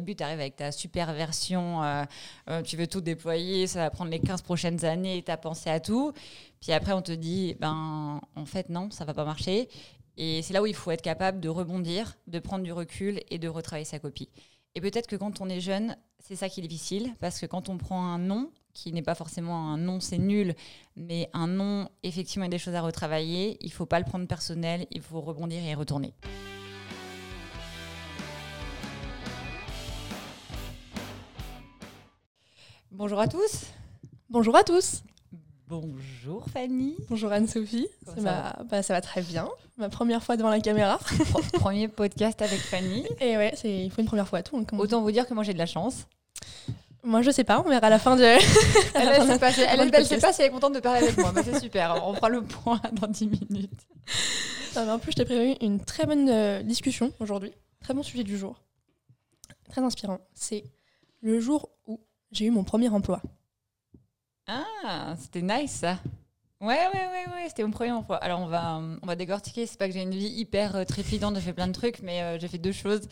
Début, tu arrives avec ta super version, euh, euh, tu veux tout déployer, ça va prendre les 15 prochaines années, tu as pensé à tout. Puis après, on te dit, ben, en fait, non, ça va pas marcher. Et c'est là où il faut être capable de rebondir, de prendre du recul et de retravailler sa copie. Et peut-être que quand on est jeune, c'est ça qui est difficile, parce que quand on prend un nom, qui n'est pas forcément un nom, c'est nul, mais un nom, effectivement, il y a des choses à retravailler, il ne faut pas le prendre personnel, il faut rebondir et retourner. Bonjour à tous. Bonjour à tous. Bonjour Fanny. Bonjour Anne-Sophie. Ça, va? bah, ça va très bien. Ma première fois devant la caméra. Premier podcast avec Fanny. Et ouais, c'est il faut une première fois à tout. Hein, Autant vous dire que moi j'ai de la chance. Moi je sais pas, on verra à la fin de. elle ne sait, elle, sait pas si elle est contente de parler avec moi, mais c'est super. On fera le point dans 10 minutes. en plus, je t'ai prévu une très bonne euh, discussion aujourd'hui. Très bon sujet du jour. Très inspirant. C'est le jour où j'ai eu mon premier emploi. Ah, c'était nice ça. Ouais, ouais, ouais, ouais, c'était mon premier emploi. Alors on va, on va décortiquer. C'est pas que j'ai une vie hyper euh, trépidante, j'ai fait plein de trucs, mais euh, j'ai fait deux choses.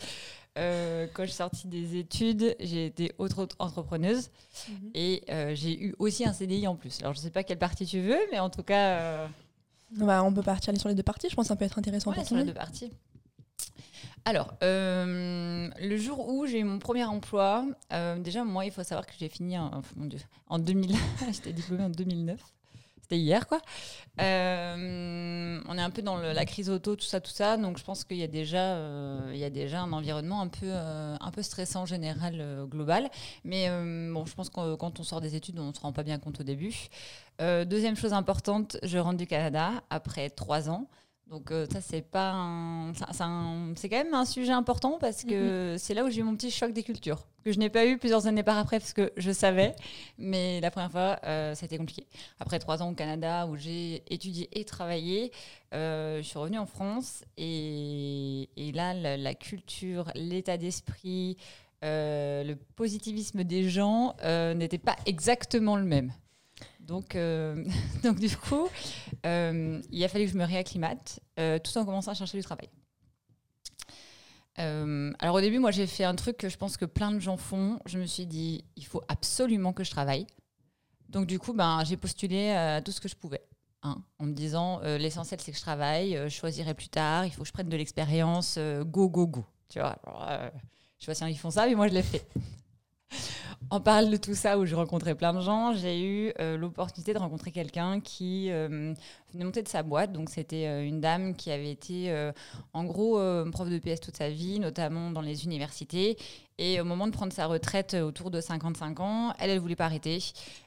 Euh, quand je suis sortie des études, j'ai été autre entrepreneuse mhm. et j'ai eu aussi un CDI en plus. Alors je sais pas quelle partie tu veux, mais en tout cas. Bah, on peut partir sur les deux parties. Je pense que ça peut être intéressant pour sur les deux parties. Alors, euh, le jour où j'ai eu mon premier emploi, euh, déjà, moi, il faut savoir que j'ai fini en, mon Dieu, en 2000. J'étais diplômée en 2009. C'était hier, quoi. Euh, on est un peu dans la crise auto, tout ça, tout ça. Donc, je pense qu'il y, a déjà, y a déjà un environnement un peu, un peu stressant général, global. Mais bon, je pense que quand on sort des études, on ne se rend pas bien compte au début. deuxième chose importante, je rentre du Canada après trois ans. Donc euh, ça c'est pas c'est quand même un sujet important parce que mhm. c'est là où j'ai eu mon petit choc des cultures que je n'ai pas eu plusieurs années par après parce que je savais, mais la première fois euh, ça a été compliqué. Après trois ans au Canada où j'ai étudié et travaillé, euh, je suis revenue en France et, et là la, culture, l'état d'esprit, le positivisme des gens n'était pas exactement le même. Donc, euh, donc du coup, euh, il a fallu que je me réacclimate euh, tout en commençant à chercher du travail. alors au début, moi j'ai fait un truc que je pense que plein de gens font. Je me suis dit, il faut absolument que je travaille. Donc du coup, ben, j'ai postulé à tout ce que je pouvais. Hein, en me disant, l'essentiel c'est que je travaille, je choisirai plus tard, il faut que je prenne de l'expérience, go, go, go. Tu vois, je sais pas si ils font ça, mais moi je l'ai fait. En parle de tout ça où je rencontrais plein de gens, j'ai eu euh, l'opportunité de rencontrer quelqu'un qui euh, venait monter de sa boîte. Donc c'était euh, une dame qui avait été en gros prof de PS toute sa vie, notamment dans les universités. Et au moment de prendre sa retraite autour de 55 ans, elle, elle voulait pas arrêter.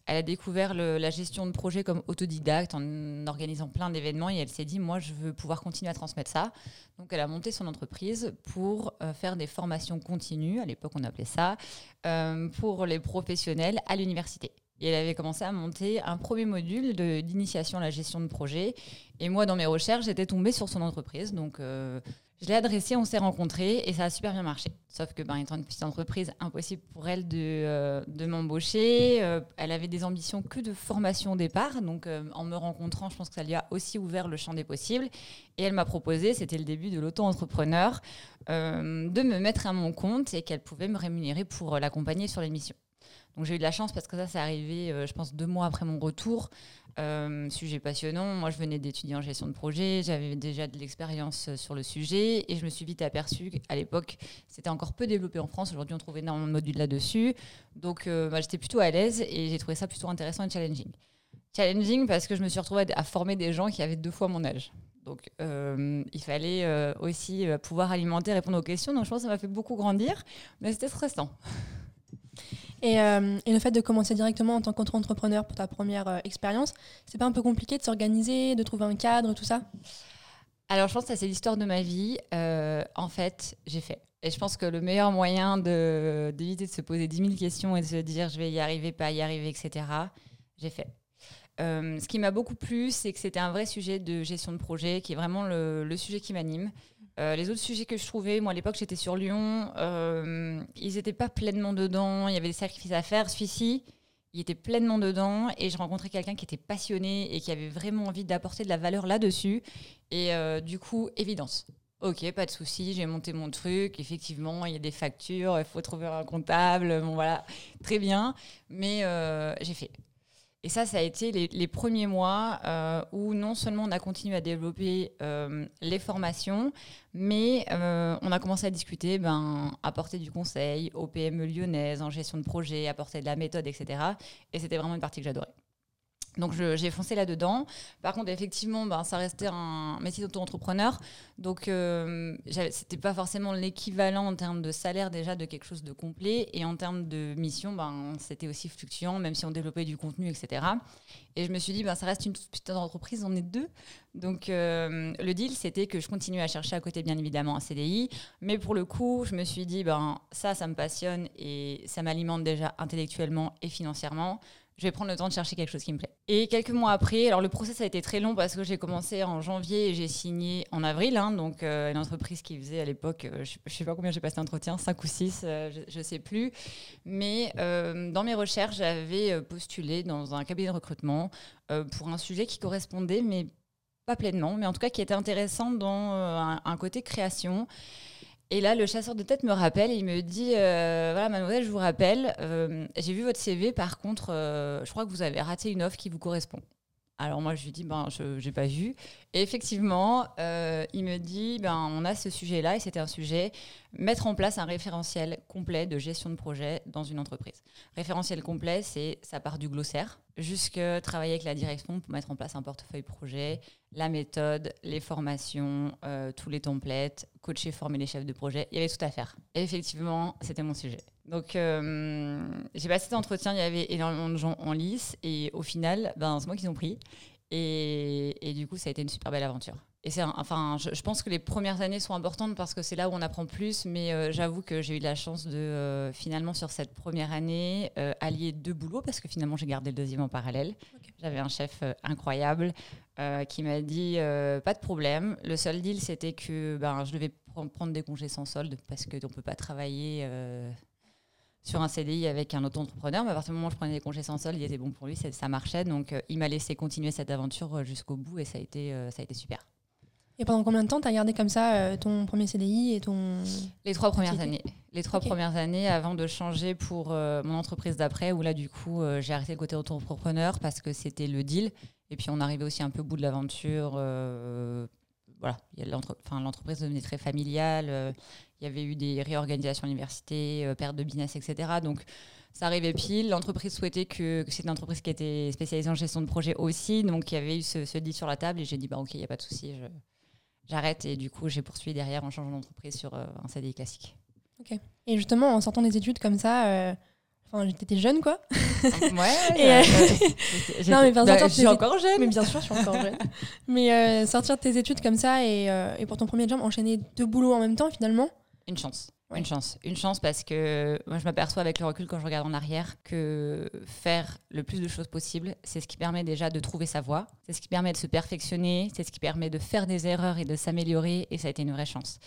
Elle a découvert la gestion de projet comme autodidacte en organisant plein d'événements et elle s'est dit, moi, je veux pouvoir continuer à transmettre ça. Donc elle a monté son entreprise pour faire des formations continues, à l'époque on appelait ça, pour les professionnels à l'université. Et elle avait commencé à monter un premier module d'initiation à la gestion de projet. Et moi, dans mes recherches, j'étais tombée sur son entreprise. Donc, euh, je l'ai adressée, on s'est rencontrés et ça a super bien marché. Sauf que, ben, étant une petite entreprise, impossible pour elle de, euh, m'embaucher. Euh, elle avait des ambitions que de formation au départ. Donc, en me rencontrant, je pense que ça lui a aussi ouvert le champ des possibles. Et elle m'a proposé, c'était le début de l'auto-entrepreneur, de me mettre à mon compte et qu'elle pouvait me rémunérer pour l'accompagner sur l'émission. Donc j'ai eu de la chance parce que ça, c'est arrivé, euh, je pense, deux mois après mon retour. Euh, sujet passionnant. Moi, je venais d'étudier en gestion de projet. J'avais déjà de l'expérience euh, sur le sujet et je me suis vite aperçue qu'à l'époque, c'était encore peu développé en France. Aujourd'hui, on trouve énormément de modules là-dessus. Donc, bah, j'étais plutôt à l'aise et j'ai trouvé ça plutôt intéressant et challenging. Challenging parce que je me suis retrouvée à, former des gens qui avaient deux fois mon âge. Donc, il fallait aussi pouvoir alimenter, répondre aux questions. Donc, je pense que ça m'a fait beaucoup grandir, mais c'était stressant. Euh, et, le fait de commencer directement en tant qu'entrepreneur pour ta première euh, expérience, c'est pas un peu compliqué de s'organiser, de trouver un cadre, tout ça? Alors, je pense que c'est l'histoire de ma vie. Euh, en fait, j'ai fait. Et je pense que le meilleur moyen d'éviter de, se poser 10 000 questions et de se dire je vais y arriver, pas y arriver, etc., j'ai fait. ce qui m'a beaucoup plu, c'est que c'était un vrai sujet de gestion de projet, qui est vraiment le sujet qui m'anime. Euh, les autres sujets que je trouvais, moi à l'époque j'étais sur Lyon, euh, ils n'étaient pas pleinement dedans, il y avait des sacrifices à faire. Celui-ci, il était pleinement dedans et je rencontrais quelqu'un qui était passionné et qui avait vraiment envie d'apporter de la valeur là-dessus. Et euh, du coup, évidence. Ok, pas de souci, j'ai monté mon truc. Effectivement, il y a des factures, il faut trouver un comptable. Bon, voilà, très bien. Mais j'ai fait. Et ça, ça a été les, premiers mois euh, où non seulement on a continué à développer euh, les formations, mais on a commencé à discuter, ben, apporter du conseil aux PME lyonnaises en gestion de projet, apporter de la méthode, etc. Et c'était vraiment une partie que j'adorais. Donc j'ai foncé là-dedans. Par contre, effectivement, ben, ça restait un métier d'auto-entrepreneur. Donc euh, c'était pas forcément l'équivalent en termes de salaire déjà de quelque chose de complet. Et en termes de mission, ben, c'était aussi fluctuant, même si on développait du contenu, etc. Et je me suis dit, ben, ça reste une petite entreprise, on est deux. Donc euh, le deal, c'était que je continuais à chercher à côté, bien évidemment, un CDI. Mais pour le coup, je me suis dit, ben, ça, ça me passionne et ça m'alimente déjà intellectuellement et financièrement je vais prendre le temps de chercher quelque chose qui me plaît. Et quelques mois après, alors le process a été très long parce que j'ai commencé en janvier et j'ai signé en avril, hein, donc euh, une entreprise qui faisait à l'époque, euh, je ne sais pas combien j'ai passé d'entretien, 5 ou 6, euh, je ne sais plus. Mais dans mes recherches, j'avais postulé dans un cabinet de recrutement pour un sujet qui correspondait, mais pas pleinement, mais en tout cas qui était intéressant dans un côté création. Et là, le chasseur de tête me rappelle il me dit euh, Voilà, mademoiselle, je vous rappelle, euh, j'ai vu votre CV, par contre, euh, je crois que vous avez raté une offre qui vous correspond. Alors moi, je lui dis Ben, je n'ai pas vu. Et effectivement, il me dit Ben, on a ce sujet-là, et c'était un sujet mettre en place un référentiel complet de gestion de projet dans une entreprise. Référentiel complet, c'est ça part du glossaire jusque travailler avec la direction pour mettre en place un portefeuille projet, la méthode, les formations, euh, tous les templates, coacher, former les chefs de projet. Il y avait tout à faire. Effectivement, c'était mon sujet. Donc, euh, j'ai passé cet entretien, il y avait énormément de gens en lice, et au final, ben, c'est moi qui ont pris. Du coup, ça a été une super belle aventure. Et c'est, enfin, je, pense que les premières années sont importantes parce que c'est là où on apprend plus. Mais euh, j'avoue que j'ai eu la chance de euh, finalement sur cette première année euh, allier deux boulots parce que finalement j'ai gardé le deuxième en parallèle. J'avais un chef incroyable qui m'a dit pas de problème. Le seul deal c'était que ben, je devais prendre des congés sans solde parce que on peut pas travailler sur un CDI avec un auto-entrepreneur, mais à partir du moment où je prenais des congés sans solde, il était bon pour lui, ça marchait. Donc, il m'a laissé continuer cette aventure jusqu'au bout et ça a été, ça a été super. Et pendant combien de temps tu as gardé comme ça euh, ton premier CDI et ton... Les trois premières années. Les trois premières années avant de changer pour euh, mon entreprise d'après, où là, du coup, euh, j'ai arrêté le côté auto-entrepreneur parce que c'était le deal. Et puis, on arrivait aussi un peu au bout de l'aventure. voilà, l'entreprise devenait très familiale. Il y avait eu des réorganisations à l'université, perte de business, etc. Donc, ça arrivait pile. L'entreprise souhaitait que, c'était une entreprise qui était spécialisée en gestion de projet aussi. Donc, il y avait eu ce, ce deal sur la table et j'ai dit, bah, OK, il n'y a pas de souci. J'arrête et du coup j'ai poursuivi derrière en changeant d'entreprise sur euh, un CDI classique. Ok. Et justement en sortant des études comme ça, euh, enfin j'étais jeune quoi. ouais. et, euh, non mais bah, je suis encore jeune. Mais bien sûr je suis encore jeune. mais sortir de tes études comme ça et, et pour ton premier job enchaîner deux boulots en même temps finalement. Une chance. Une chance. Une chance parce que moi, je m'aperçois avec le recul quand je regarde en arrière que faire le plus de choses possible, c'est ce qui permet déjà de trouver sa voie, c'est ce qui permet de se perfectionner, c'est ce qui permet de faire des erreurs et de s'améliorer. Et ça a été une vraie chance.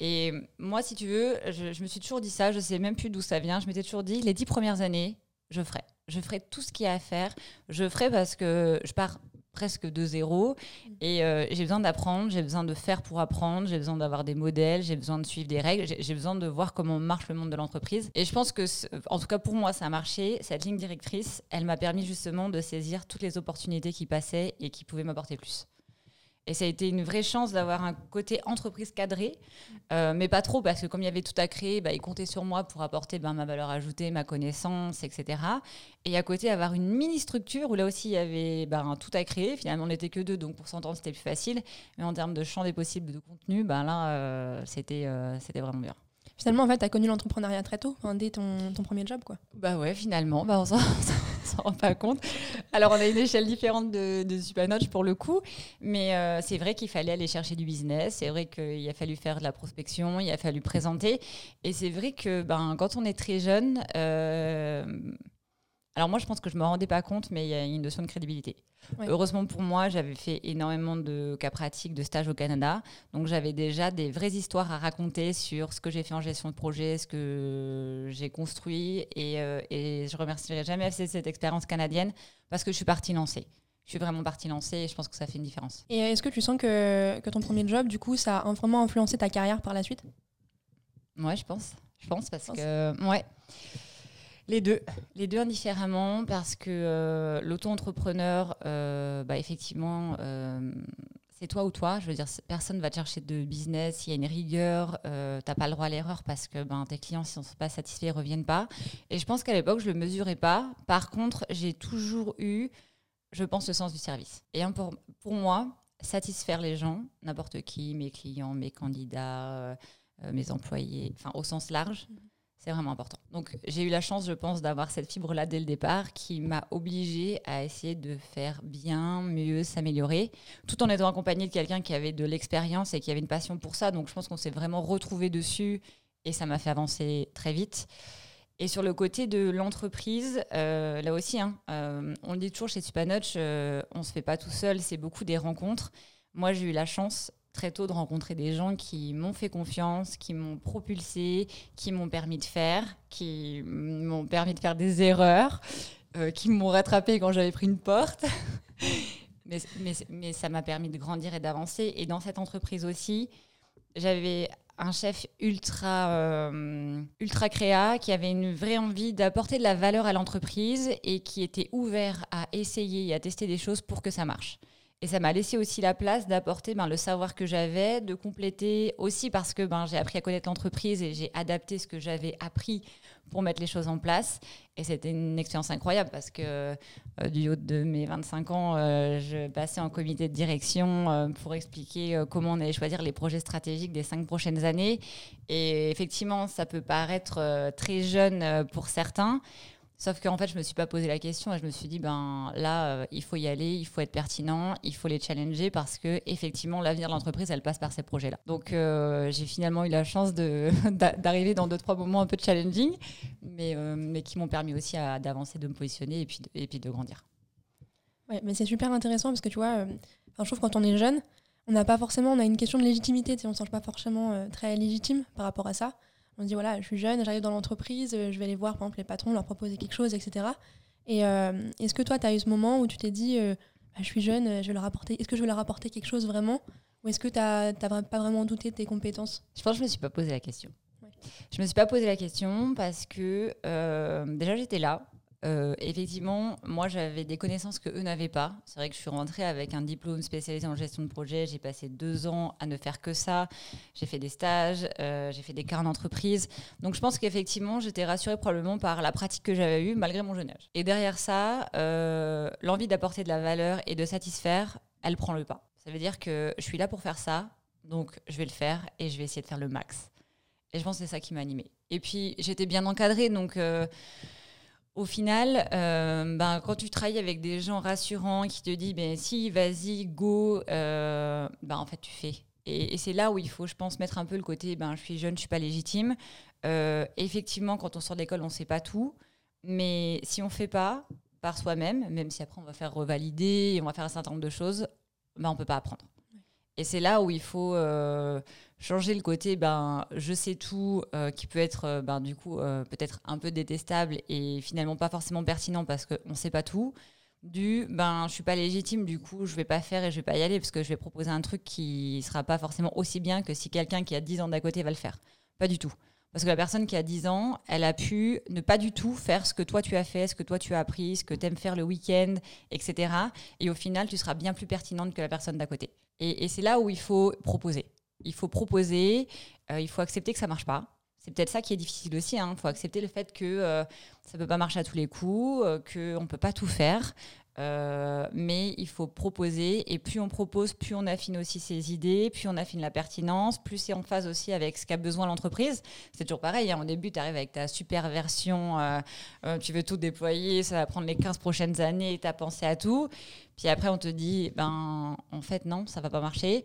Et moi, si tu veux, je, je me suis toujours dit ça, je sais même plus d'où ça vient. Je m'étais toujours dit, les dix premières années, je ferai. Je ferai tout ce qu'il y a à faire. Je ferai parce que je pars presque de zéro. Et euh, j'ai besoin d'apprendre, j'ai besoin de faire pour apprendre, j'ai besoin d'avoir des modèles, j'ai besoin de suivre des règles, j'ai besoin de voir comment marche le monde de l'entreprise. Et je pense que, en tout cas pour moi, ça a marché. Cette ligne directrice, elle m'a permis justement de saisir toutes les opportunités qui passaient et qui pouvaient m'apporter plus. Et ça a été une vraie chance d'avoir un côté entreprise cadré, euh, mais pas trop, parce que comme il y avait tout à créer, bah, ils comptaient sur moi pour apporter ben, ma valeur ajoutée, ma connaissance, etc. Et à côté, avoir une mini-structure où là aussi il y avait ben, tout à créer. Finalement, on n'était que deux, donc pour s'entendre, c'était plus facile. Mais en termes de champ des possibles de contenu, ben, là, euh, c'était euh, c'était vraiment bien. Finalement, en fait, tu as connu l'entrepreneuriat très tôt, dès ton, ton, premier job, quoi. Bah ouais, finalement, bah on s'en rend pas compte. Alors, on a une échelle différente de, de pour le coup, mais euh, c'est vrai qu'il fallait aller chercher du business, c'est vrai qu'il a fallu faire de la prospection, il a fallu présenter, et c'est vrai que ben, quand on est très jeune, euh, alors moi, je pense que je me rendais pas compte, mais il y a une notion de crédibilité. Heureusement pour moi, j'avais fait énormément de cas pratiques, de stages au Canada. Donc j'avais déjà des vraies histoires à raconter sur ce que j'ai fait en gestion de projet, ce que j'ai construit. Et, euh, et je remercierai jamais assez cette expérience canadienne parce que je suis partie lancer. je suis vraiment partie lancer et je pense que ça fait une différence. Et est-ce que tu sens que, que ton premier job, du coup, ça a vraiment influencé ta carrière par la suite? Ouais, je pense. Je pense parce que. Ouais. Les deux, les deux indifféremment, parce que euh, l'auto-entrepreneur, euh, bah, effectivement, euh, c'est toi ou toi. Je veux dire, personne va te chercher de business. Il y a une rigueur. Euh, tu n'as pas le droit à l'erreur parce que ben, tes clients, s'ils ne sont pas satisfaits, ils ne reviennent pas. Et je pense qu'à l'époque, je ne le mesurais pas. Par contre, j'ai toujours eu, je pense, le sens du service. Et pour, pour moi, satisfaire les gens, n'importe qui, mes clients, mes candidats, mes employés, enfin au sens large. Mhm. C'est vraiment important. Donc j'ai eu la chance, je pense, d'avoir cette fibre-là dès le départ qui m'a obligée à essayer de faire bien, mieux, s'améliorer, tout en étant accompagnée de quelqu'un qui avait de l'expérience et qui avait une passion pour ça. Donc je pense qu'on s'est vraiment retrouvé dessus et ça m'a fait avancer très vite. Et sur le côté de l'entreprise, euh, là aussi, hein, euh, on le dit toujours chez Supanoch, euh, on se fait pas tout seul, c'est beaucoup des rencontres. Moi, j'ai eu la chance très tôt de rencontrer des gens qui m'ont fait confiance, qui m'ont propulsé, qui m'ont permis de faire, qui m'ont permis de faire des erreurs, euh, qui m'ont rattrapé quand j'avais pris une porte. mais, mais, mais, ça m'a permis de grandir et d'avancer. Et dans cette entreprise aussi, j'avais un chef ultra, euh, ultra créa qui avait une vraie envie d'apporter de la valeur à l'entreprise et qui était ouvert à essayer et à tester des choses pour que ça marche. Et ça m'a laissé aussi la place d'apporter ben, le savoir que j'avais, de compléter aussi parce que ben, j'ai appris à connaître l'entreprise et j'ai adapté ce que j'avais appris pour mettre les choses en place. Et c'était une expérience incroyable parce que euh, du haut de mes 25 ans, euh, je passais en comité de direction euh, pour expliquer comment on allait choisir les projets stratégiques des cinq prochaines années. Et effectivement, ça peut paraître très jeune pour certains. Sauf qu'en fait, je me suis pas posé la question et je me suis dit, ben là, euh, il faut y aller, il faut être pertinent, il faut les challenger parce que effectivement, l'avenir de l'entreprise, elle passe par ces projets-là. Donc, euh, j'ai finalement eu la chance d'arriver dans deux trois moments un peu challenging, mais, euh, mais qui m'ont permis aussi d'avancer, de me positionner et puis de, et puis de grandir. Ouais, mais c'est super intéressant parce que tu vois, je trouve quand on est jeune, on n'a pas forcément, on a une question de légitimité, on ne se sent pas forcément très légitime par rapport à ça. On dit, voilà, je suis jeune, j'arrive dans l'entreprise, euh, je vais aller voir, par exemple, les patrons, leur proposer quelque chose, etc. Et euh, est-ce que toi, tu as eu ce moment où tu t'es dit, euh, bah, je suis jeune, je vais leur apporter, est-ce que je vais leur apporter quelque chose vraiment Ou est-ce que tu n'as pas vraiment douté de tes compétences? Je pense que je ne me suis pas posé la question. Je ne me suis pas posé la question parce que déjà, j'étais là. Euh, effectivement, moi j'avais des connaissances que eux n'avaient pas. C'est vrai que je suis rentrée avec un diplôme spécialisé en gestion de projet. J'ai passé deux ans à ne faire que ça. J'ai fait des stages, euh, j'ai fait des cas en entreprise. Donc je pense qu'effectivement j'étais rassurée probablement par la pratique que j'avais eue malgré mon jeune âge. Et derrière ça, euh, l'envie d'apporter de la valeur et de satisfaire, elle prend le pas. Ça veut dire que je suis là pour faire ça, donc je vais le faire et je vais essayer de faire le max. Et je pense que c'est ça qui m'a animée. Et puis j'étais bien encadrée, donc au final, euh, ben, quand tu travailles avec des gens rassurants qui te disent ben, si, vas-y, go, euh, ben, en fait, tu fais. Et, c'est là où il faut, je pense, mettre un peu le côté ben, je suis jeune, je suis pas légitime. Euh, effectivement, quand on sort d'école, on ne sait pas tout. Mais si on ne fait pas par soi-même, même si après on va faire revalider et on va faire un certain nombre de choses, ben, on ne peut pas apprendre. Et c'est là où il faut changer le côté ben je sais tout euh, qui peut être euh, ben, du coup euh, peut-être un peu détestable et finalement pas forcément pertinent parce qu'on ne sait pas tout du ben je suis pas légitime du coup je vais pas faire et je vais pas y aller parce que je vais proposer un truc qui sera pas forcément aussi bien que si quelqu'un qui a 10 ans d'à côté va le faire pas du tout parce que la personne qui a 10 ans, elle a pu ne pas du tout faire ce que toi tu as fait, ce que toi tu as appris, ce que tu aimes faire le week-end, etc. Et au final, tu seras bien plus pertinente que la personne d'à côté. Et c'est là où il faut proposer il faut proposer, euh, il faut accepter que ça marche pas. C'est peut-être ça qui est difficile aussi. Il hein. faut accepter le fait que euh, ça peut pas marcher à tous les coups, euh, qu'on ne peut pas tout faire. Mais il faut proposer. Et plus on propose, plus on affine aussi ses idées, plus on affine la pertinence, plus c'est en phase aussi avec ce qu'a besoin l'entreprise. C'est toujours pareil. Hein. Au début, tu arrives avec ta super version, tu veux tout déployer, ça va prendre les 15 prochaines années, tu as pensé à tout. Puis après, on te dit, ben, en fait, non, ça va pas marcher.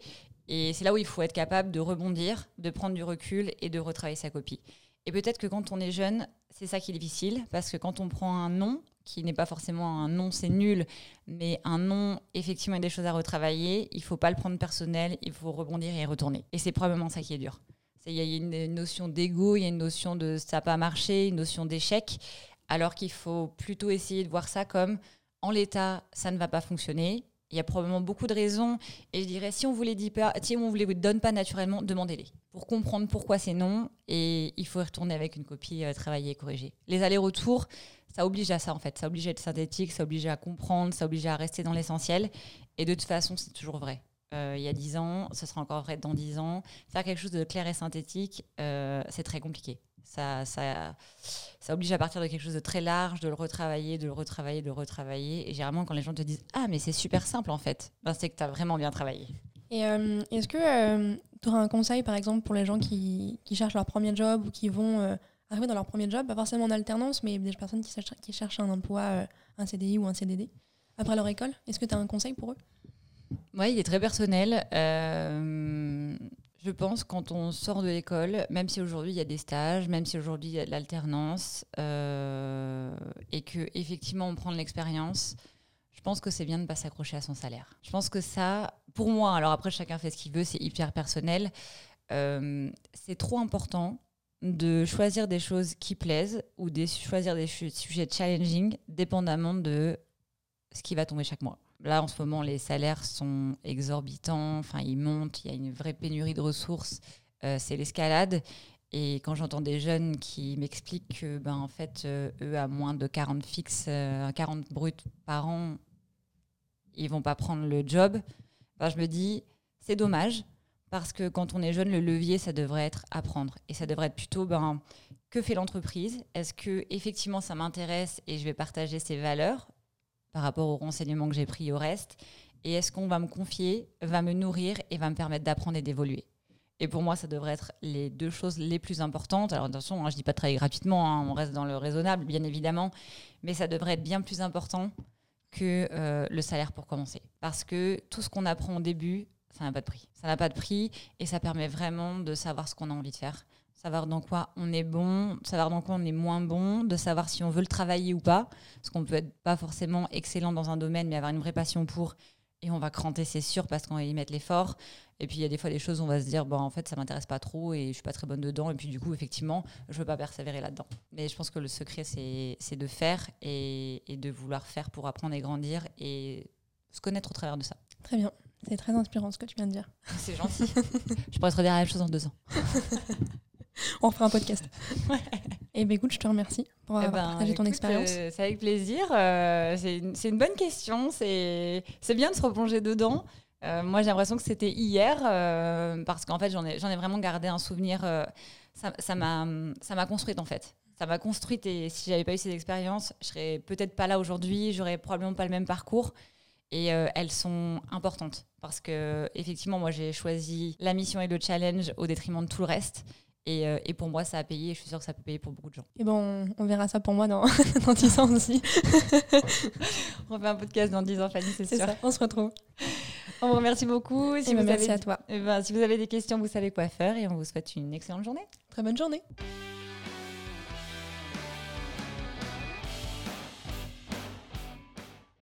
Et c'est là où il faut être capable de rebondir, de prendre du recul et de retravailler sa copie. Et peut-être que quand on est jeune, c'est ça qui est difficile, parce que quand on prend un nom, qui n'est pas forcément un nom, c'est nul, mais un nom, effectivement, il y a des choses à retravailler, il faut pas le prendre personnel, il faut rebondir et retourner. Et c'est probablement ça qui est dur. Il y a une notion d'ego, il y a une notion de ça n'a pas marché, une notion d'échec, alors qu'il faut plutôt essayer de voir ça comme en l'état, ça ne va pas fonctionner. Il y a probablement beaucoup de raisons. Et je dirais, si on vous les dit pas, si on vous les donne pas naturellement, demandez-les pour comprendre pourquoi c'est non. Et il faut y retourner avec une copie, euh, travailler et corriger. Les allers-retours, ça oblige à ça en fait. Ça oblige à être synthétique, ça oblige à comprendre, ça oblige à rester dans l'essentiel. Et de toute façon, c'est toujours vrai. Euh, il y a 10 ans, ce sera encore vrai dans 10 ans. Faire quelque chose de clair et synthétique, euh, c'est très compliqué. Ça, ça, ça oblige à partir de quelque chose de très large, de le retravailler, de le retravailler, de le retravailler. Et généralement, quand les gens te disent Ah, mais c'est super simple en fait, ben, c'est que tu as vraiment bien travaillé. Et euh, est-ce que tu auras un conseil, par exemple, pour les gens qui, qui cherchent leur premier job ou qui vont arriver dans leur premier job, pas forcément en alternance, mais des personnes qui, cherchent un emploi, un CDI ou un CDD, après leur école Est-ce que tu as un conseil pour eux? Oui, il est très personnel. Euh, je pense quand on sort de l'école, même si aujourd'hui il y a des stages, même si aujourd'hui il y a de l'alternance, euh, et que effectivement on prend de l'expérience, je pense que c'est bien de ne pas s'accrocher à son salaire. Je pense que ça, pour moi, alors après chacun fait ce qu'il veut, c'est hyper personnel. Euh, c'est trop important de choisir des choses qui plaisent ou de choisir des sujets challenging dépendamment de ce qui va tomber chaque mois. Là, en ce moment, les salaires sont exorbitants, enfin, ils montent, il y a une vraie pénurie de ressources, euh, c'est l'escalade. Et quand j'entends des jeunes qui m'expliquent que, ben, en fait, euh, eux, à moins de 40 fixes, 40 euh, bruts par an, ils vont pas prendre le job, ben, je me dis, c'est dommage, parce que quand on est jeune, le levier, ça devrait être apprendre. Et ça devrait être plutôt, ben, que fait l'entreprise? Est-ce que effectivement ça m'intéresse et je vais partager ses valeurs par rapport aux renseignements que j'ai pris au reste? Et est-ce qu'on va me confier, va me nourrir et va me permettre d'apprendre et d'évoluer? Et pour moi, ça devrait être les deux choses les plus importantes. Alors attention, hein, je ne dis pas travailler gratuitement, hein, on reste dans le raisonnable, bien évidemment, mais ça devrait être bien plus important que euh, le salaire pour commencer. Parce que tout ce qu'on apprend au début, ça n'a pas de prix. Ça n'a pas de prix et ça permet vraiment de savoir ce qu'on a envie de faire savoir dans quoi on est bon, savoir dans quoi on est moins bon, de savoir si on veut le travailler ou pas, parce qu'on peut être pas forcément excellent dans un domaine, mais avoir une vraie passion pour, et on va cranter, c'est sûr, parce qu'on va y mettre l'effort. Et puis il y a des fois des choses où on va se dire, bon, en fait, ça m'intéresse pas trop et je suis pas très bonne dedans, et puis du coup, effectivement, je veux pas persévérer là-dedans. Mais je pense que le secret, c'est de faire et de vouloir faire pour apprendre et grandir et se connaître au travers de ça. Très bien. C'est très inspirant ce que tu viens de dire. C'est gentil. je pourrais te redire la même chose dans deux ans. on fera un podcast. Et eh ben écoute, je te remercie pour avoir eh ben, partagé ton expérience. Euh, c'est avec plaisir. Euh, c'est une, bonne question. C'est bien de se replonger dedans. Euh, moi, j'ai l'impression que c'était hier parce qu'en fait, j'en ai, ai, vraiment gardé un souvenir. ça m'a construite en fait. Ça m'a construite et si j'avais pas eu ces expériences, je serais peut-être pas là aujourd'hui. J'aurais probablement pas le même parcours et elles sont importantes parce que effectivement moi j'ai choisi la mission et le challenge au détriment de tout le reste euh, et, pour moi, ça a payé et je suis sûre que ça peut payer pour beaucoup de gens. Et bon, on verra ça pour moi dans, dans 10 ans aussi. on fait un podcast dans 10 ans, Fanny, c'est sûr. Ça, on se retrouve. On vous remercie beaucoup. Si vous merci à toi. Eh ben, si vous avez des questions, vous savez quoi faire et on vous souhaite une excellente journée. Très bonne journée.